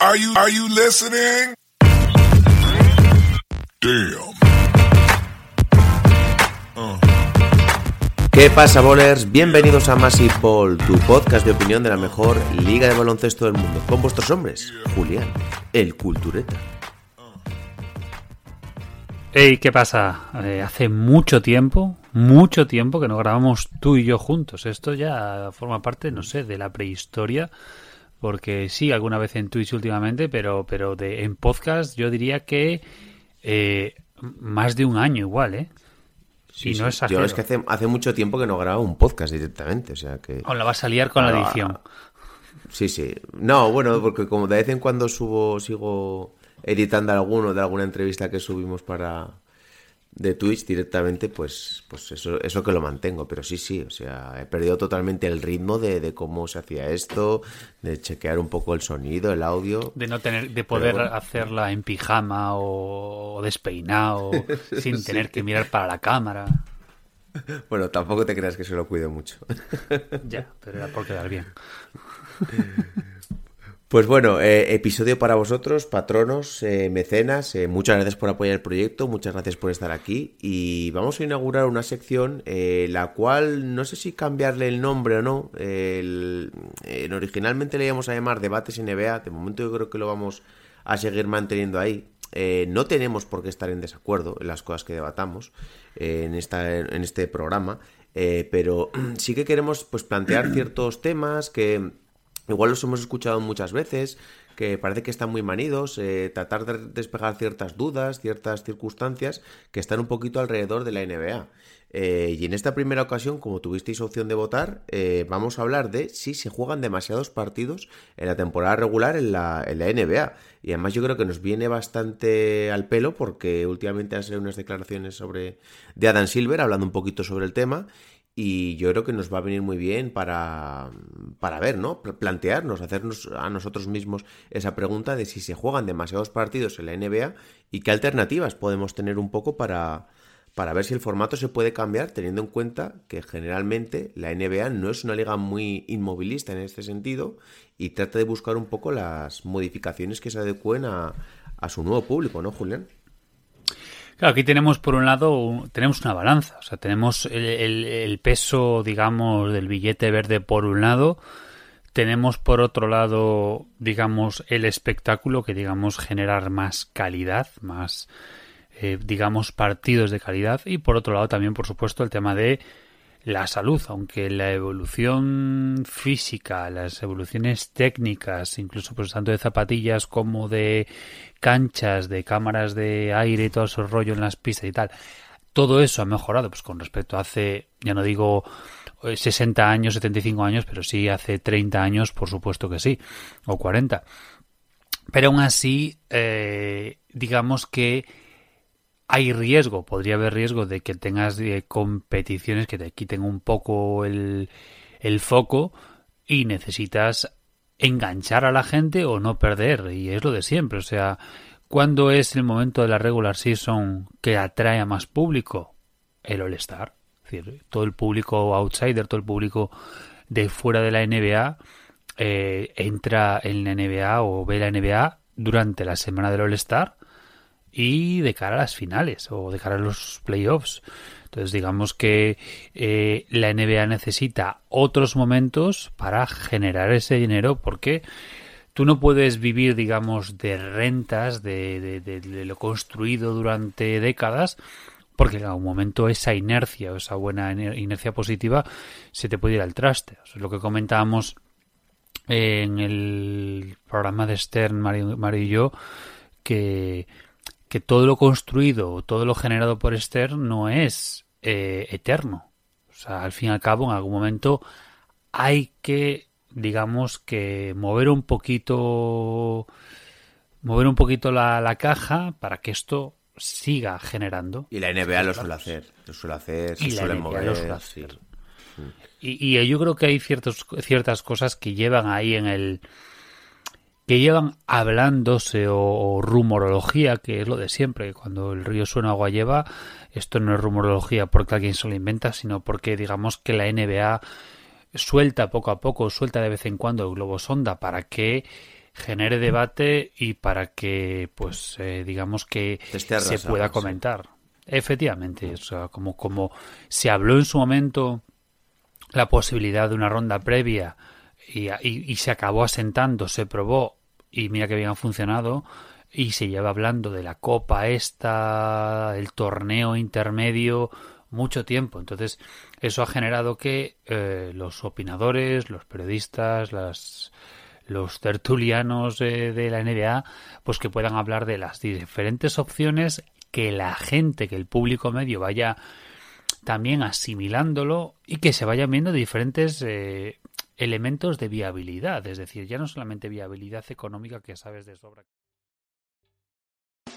Are you are you listening? Damn. ¿Qué pasa, bowlers? Bienvenidos a Massive Ball, tu podcast de opinión de la mejor liga de baloncesto del mundo. Con vuestros hombres, Julián, el cultureta. Hey, ¿qué pasa? Eh, hace mucho tiempo, mucho tiempo que no grabamos tú y yo juntos. Esto ya forma parte, no sé, de la prehistoria. Porque sí, alguna vez en Twitch últimamente, pero, pero de, en podcast yo diría que eh, más de un año igual, ¿eh? Sí, y no sí. Yo es que hace, hace mucho tiempo que no grabo un podcast directamente, o sea que... O la vas a liar con la edición. Sí, sí. No, bueno, porque como de vez en cuando subo, sigo editando alguno de alguna entrevista que subimos para de Twitch directamente, pues, pues eso, eso que lo mantengo. Pero sí, sí, o sea, he perdido totalmente el ritmo de, de cómo se hacía esto, de chequear un poco el sonido, el audio. De no tener, de poder bueno. hacerla en pijama o, despeinado, sin Sí. tener que mirar para la cámara. Bueno, tampoco te creas que se lo cuido mucho. Ya, pero era por quedar bien. Pues bueno, eh, episodio para vosotros, patronos, eh, mecenas. eh, muchas gracias por apoyar el proyecto, muchas gracias por estar aquí. Y vamos a inaugurar una sección, eh, la cual no sé si cambiarle el nombre o no. Originalmente le íbamos a llamar Debates NBA. De momento yo creo que lo vamos a seguir manteniendo ahí. No tenemos por qué estar en desacuerdo en las cosas que debatamos en, esta, en este programa, pero sí que queremos pues, plantear ciertos temas que igual los hemos escuchado muchas veces, que parece que están muy manidos, eh, tratar de despejar ciertas dudas, ciertas circunstancias que están un poquito alrededor de la NBA. Eh, y en esta primera ocasión, como tuvisteis opción de votar, eh, vamos a hablar de si se juegan demasiados partidos en la temporada regular en la, NBA. Y además yo creo que nos viene bastante al pelo porque últimamente han salido unas declaraciones sobre de Adam Silver hablando un poquito sobre el tema. Y yo creo que nos va a venir muy bien para, para ver, ¿no? Pl- Plantearnos, hacernos a nosotros mismos esa pregunta de si se juegan demasiados partidos en la NBA y qué alternativas podemos tener un poco para, para ver si el formato se puede cambiar, teniendo en cuenta que generalmente la NBA no es una liga muy inmovilista en este sentido y trata de buscar un poco las modificaciones que se adecúen a, a su nuevo público, ¿no, Julián? Aquí tenemos por un lado, tenemos una balanza, o sea, tenemos el peso, digamos, del billete verde por un lado, tenemos por otro lado, digamos, el espectáculo que, digamos, generar más calidad, más, eh, digamos, partidos de calidad y por otro lado también, por supuesto, el tema de la salud, aunque la evolución física, las evoluciones técnicas, incluso pues tanto de zapatillas como de canchas, de cámaras de aire y todo ese rollo en las pistas y tal, todo eso ha mejorado pues con respecto a hace, ya no digo eh, 60 años, 75 años, pero sí hace 30 años, por supuesto que sí, o 40. Pero aún así, eh, digamos que hay riesgo, podría haber riesgo de que tengas eh, competiciones que te quiten un poco el, el foco y necesitas enganchar a la gente o no perder. Y es lo de siempre. O sea, ¿cuándo es el momento de la regular season que atrae a más público? El All-Star. Es decir, todo el público outsider, todo el público de fuera de la NBA eh, entra en la NBA o ve la NBA durante la semana del All-Star y de cara a las finales o de cara a los playoffs. Entonces digamos que eh, la NBA necesita otros momentos para generar ese dinero porque tú no puedes vivir, digamos, de rentas, de, de- lo construido durante décadas, porque en algún momento esa inercia o esa buena iner- inercia positiva se te puede ir al traste. Lo que comentábamos en el programa de Stern, Mario y yo, que, que todo lo construido, todo lo generado por Stern no es eh, eterno. O sea, al fin y al cabo, en algún momento hay que digamos que mover un poquito mover un poquito la, la caja para que esto siga generando. Y la NBA lo suele hacer, lo suele hacer, se suele mover. Y, yo creo que hay ciertos, ciertas cosas que llevan ahí en el que llevan hablándose o, rumorología, que es lo de siempre, cuando el río suena agua lleva, esto no es rumorología porque alguien se lo inventa, sino porque digamos que la NBA suelta poco a poco, suelta de vez en cuando el globo sonda para que genere debate y para que, pues, eh, digamos que se pueda comentar. Efectivamente, o sea, como, como se habló en su momento la posibilidad de una ronda previa y, y, se acabó asentando, se probó y mira que bien ha funcionado y se lleva hablando de la copa esta, el torneo intermedio mucho tiempo. Entonces, eso ha generado que eh, los opinadores, los periodistas, las, los tertulianos de la NBA, pues que puedan hablar de las diferentes opciones que la gente, que el público medio vaya también asimilándolo y que se vayan viendo diferentes eh, elementos de viabilidad, es decir, ya no solamente viabilidad económica que sabes de sobra.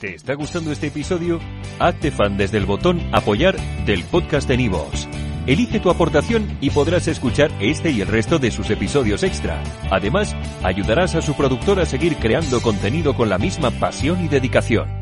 ¿Te está gustando este episodio? Hazte fan desde el botón apoyar del podcast de Nivos. Elige tu aportación y podrás escuchar este y el resto de sus episodios extra. Además, ayudarás a su productor a seguir creando contenido con la misma pasión y dedicación.